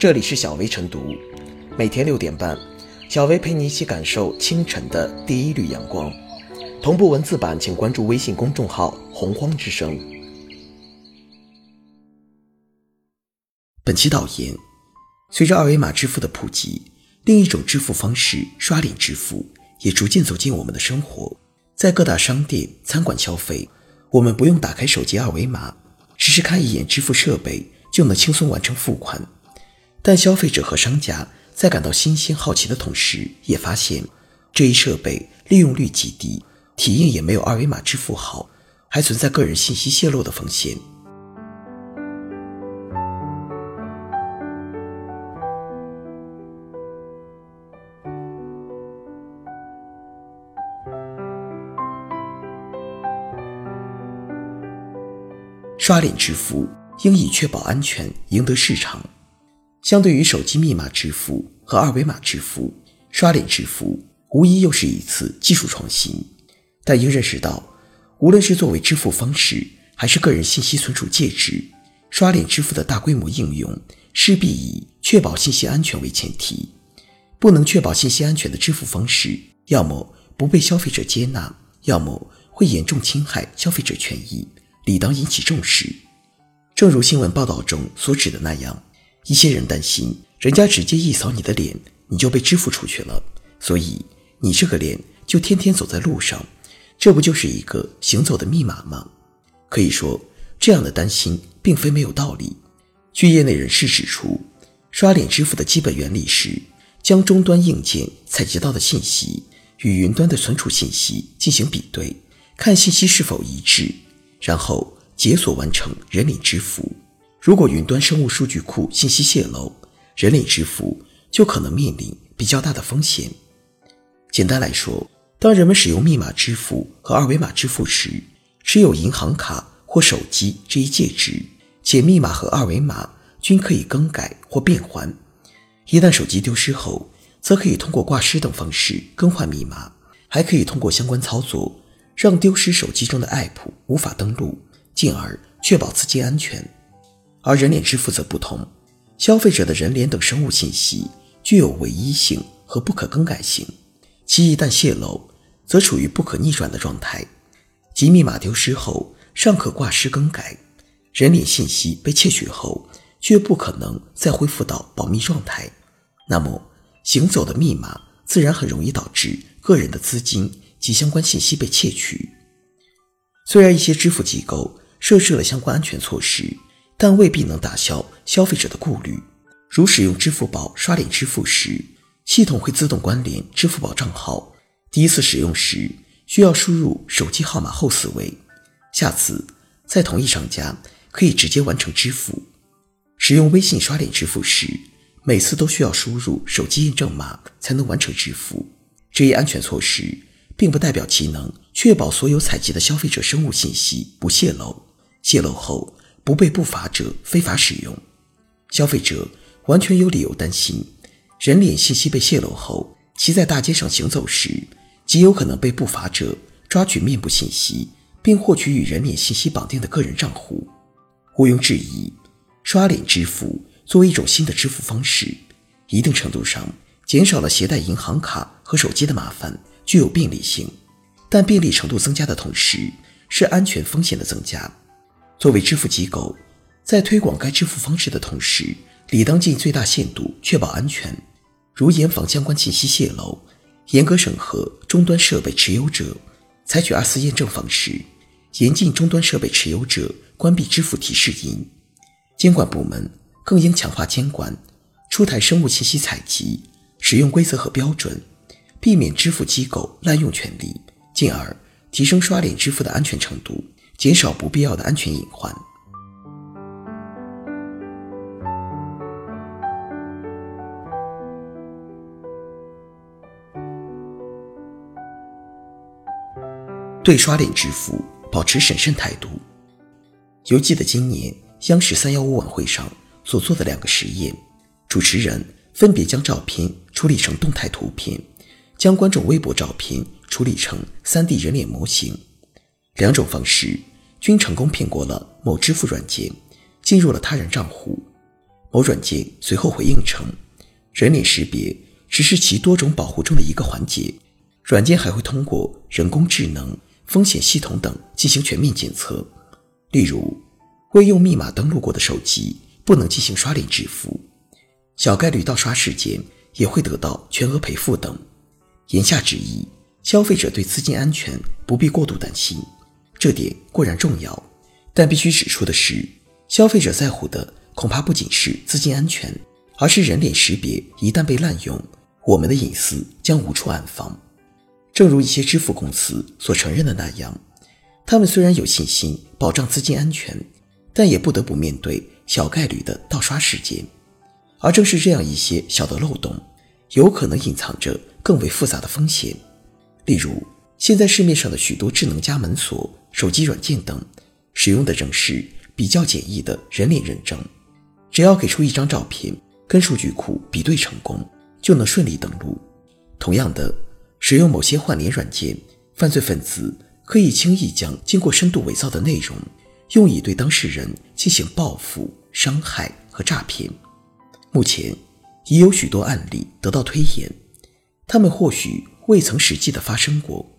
这里是小薇晨读，每天六点半，小薇陪你一起感受清晨的第一缕阳光。同步文字版，请关注微信公众号“洪荒之声”。本期导言：随着二维码支付的普及，另一种支付方式——刷脸支付，也逐渐走进我们的生活。在各大商店、餐馆消费，我们不用打开手机二维码，只是看一眼支付设备。就能轻松完成付款，但消费者和商家在感到新鲜好奇的同时，也发现这一设备利用率极低，体验也没有二维码支付好，还存在个人信息泄露的风险。刷脸支付。应以确保安全赢得市场。相对于手机密码支付和二维码支付，刷脸支付无疑又是一次技术创新。但应认识到，无论是作为支付方式，还是个人信息存储介质，刷脸支付的大规模应用势必以确保信息安全为前提。不能确保信息安全的支付方式，要么不被消费者接纳，要么会严重侵害消费者权益，理当引起重视。正如新闻报道中所指的那样，一些人担心人家直接一扫你的脸，你就被支付出去了，所以你这个脸就天天走在路上，这不就是一个行走的密码吗？可以说，这样的担心并非没有道理。据业内人士指出，刷脸支付的基本原理是将终端硬件采集到的信息与云端的存储信息进行比对，看信息是否一致，然后。解锁完成人脸支付，如果云端生物数据库信息泄露，人脸支付就可能面临比较大的风险。简单来说，当人们使用密码支付和二维码支付时，持有银行卡或手机这一介质，且密码和二维码均可以更改或变换。一旦手机丢失后，则可以通过挂失等方式更换密码，还可以通过相关操作让丢失手机中的 App 无法登录。进而确保资金安全，而人脸支付则不同，消费者的人脸等生物信息具有唯一性和不可更改性，其一旦泄露，则处于不可逆转的状态，即密码丢失后尚可挂失更改，人脸信息被窃取后却不可能再恢复到保密状态，那么行走的密码自然很容易导致个人的资金及相关信息被窃取。虽然一些支付机构设置了相关安全措施，但未必能打消消费者的顾虑。如使用支付宝刷脸支付时，系统会自动关联支付宝账号，第一次使用时需要输入手机号码后四位，下次在同一商家可以直接完成支付。使用微信刷脸支付时，每次都需要输入手机验证码才能完成支付。这一安全措施。并不代表其能确保所有采集的消费者生物信息不泄露，泄露后不被不法者非法使用。消费者完全有理由担心，人脸信息被泄露后，其在大街上行走时，极有可能被不法者抓取面部信息，并获取与人脸信息绑定的个人账户。毋庸置疑，刷脸支付作为一种新的支付方式，一定程度上减少了携带银行卡和手机的麻烦。具有便利性，但便利程度增加的同时，是安全风险的增加。作为支付机构，在推广该支付方式的同时，理当尽最大限度确保安全，如严防相关信息泄露，严格审核终端设备持有者，采取二次验证方式，严禁终端设备持有者关闭支付提示音。监管部门更应强化监管，出台生物信息采集使用规则和标准。避免支付机构滥用权力，进而提升刷脸支付的安全程度，减少不必要的安全隐患。对刷脸支付保持审慎态度。犹记得今年央视三幺五晚会上所做的两个实验，主持人分别将照片处理成动态图片。将观众微博照片处理成 3D 人脸模型，两种方式均成功骗过了某支付软件，进入了他人账户。某软件随后回应称，人脸识别只是其多种保护中的一个环节，软件还会通过人工智能、风险系统等进行全面检测，例如未用密码登录过的手机不能进行刷脸支付，小概率盗刷事件也会得到全额赔付等。言下之意，消费者对资金安全不必过度担心，这点固然重要，但必须指出的是，消费者在乎的。恐怕不仅是资金安全，而是人脸识别一旦被滥用，我们的隐私将无处安放。正如一些支付公司所承认的那样，他们虽然有信心保障资金安全，但也不得不面对小概率的盗刷事件。而正是这样一些小的漏洞，有可能隐藏着更为复杂的风险。例如，现在市面上的许多智能家门锁、手机软件等，使用的正是比较简易的人脸认证。只要给出一张照片，跟数据库比对成功，就能顺利登录。同样的，使用某些换脸软件，犯罪分子可以轻易将经过深度伪造的内容，用以对当事人进行报复、伤害和诈骗。目前已有许多案例得到推演，他们或许未曾实际的发生过，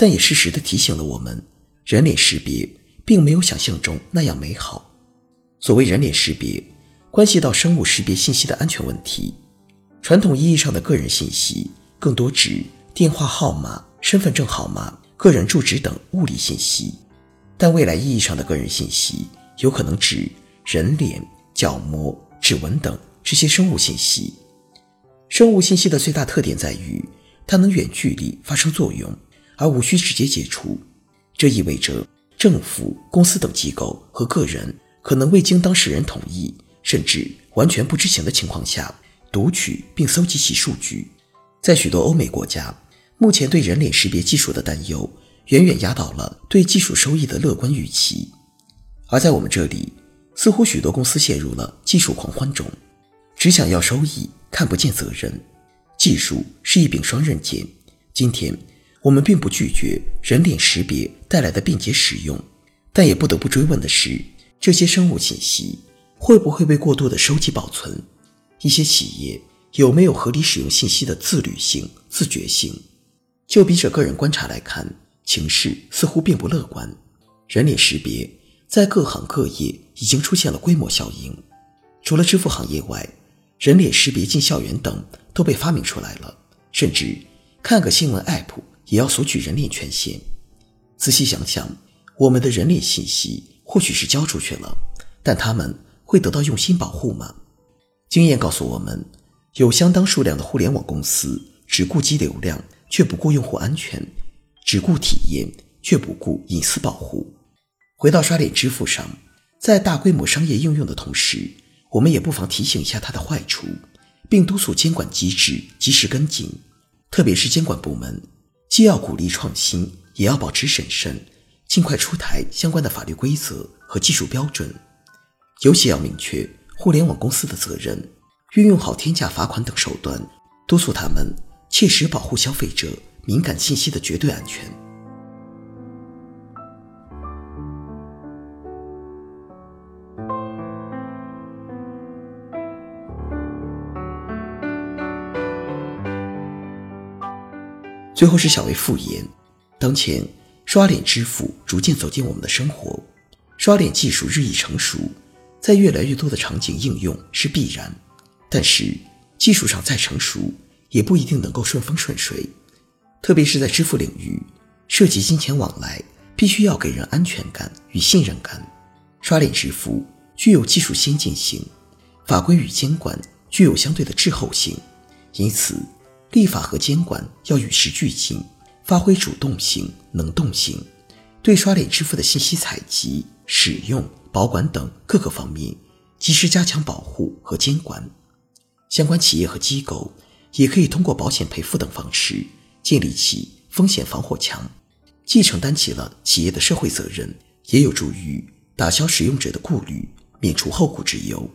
但也适时的提醒了我们：人脸识别并没有想象中那样美好。所谓人脸识别。关系到生物识别信息的安全问题。传统意义上的个人信息更多指电话号码、身份证号码、个人住址等物理信息，但未来意义上的个人信息有可能指人脸、角膜、指纹等这些生物信息。生物信息的最大特点在于，它能远距离发生作用，而无需直接解除。这意味着政府、公司等机构和个人可能未经当事人同意。甚至完全不知情的情况下，读取并搜集其数据，在许多欧美国家，目前对人脸识别技术的担忧远远压倒了对技术收益的乐观预期。而在我们这里，似乎许多公司陷入了技术狂欢中，只想要收益，看不见责任。技术是一柄双刃剑。今天，我们并不拒绝人脸识别带来的便捷使用，但也不得不追问的是，这些生物信息。会不会被过度的收集保存？一些企业有没有合理使用信息的自律性、自觉性？就笔者个人观察来看，情势似乎并不乐观。人脸识别在各行各业已经出现了规模效应，除了支付行业外，人脸识别进校园等都被发明出来了。甚至看个新闻 App 也要索取人脸权限。仔细想想，我们的人脸信息或许是交出去了，但他们。会得到用心保护吗？经验告诉我们，有相当数量的互联网公司只顾积流量，却不顾用户安全；只顾体验，却不顾隐私保护。回到刷脸支付上，在大规模商业应用的同时，我们也不妨提醒一下它的坏处，并督促监管机制及时跟进。特别是监管部门，既要鼓励创新，也要保持审慎，尽快出台相关的法律规则和技术标准。尤其要明确互联网公司的责任，运用好天价罚款等手段，督促他们切实保护消费者敏感信息的绝对安全。最后是小微复言，当前刷脸支付逐渐走进我们的生活，刷脸技术日益成熟。在越来越多的场景应用是必然，但是技术上再成熟，也不一定能够顺风顺水。特别是在支付领域，涉及金钱往来，必须要给人安全感与信任感。刷脸支付具有技术先进性，法规与监管具有相对的滞后性，因此立法和监管要与时俱进，发挥主动性、能动性，对刷脸支付的信息采集、使用。保管等各个方面，及时加强保护和监管。相关企业和机构也可以通过保险赔付等方式建立起风险防火墙，既承担起了企业的社会责任，也有助于打消使用者的顾虑，免除后顾之忧。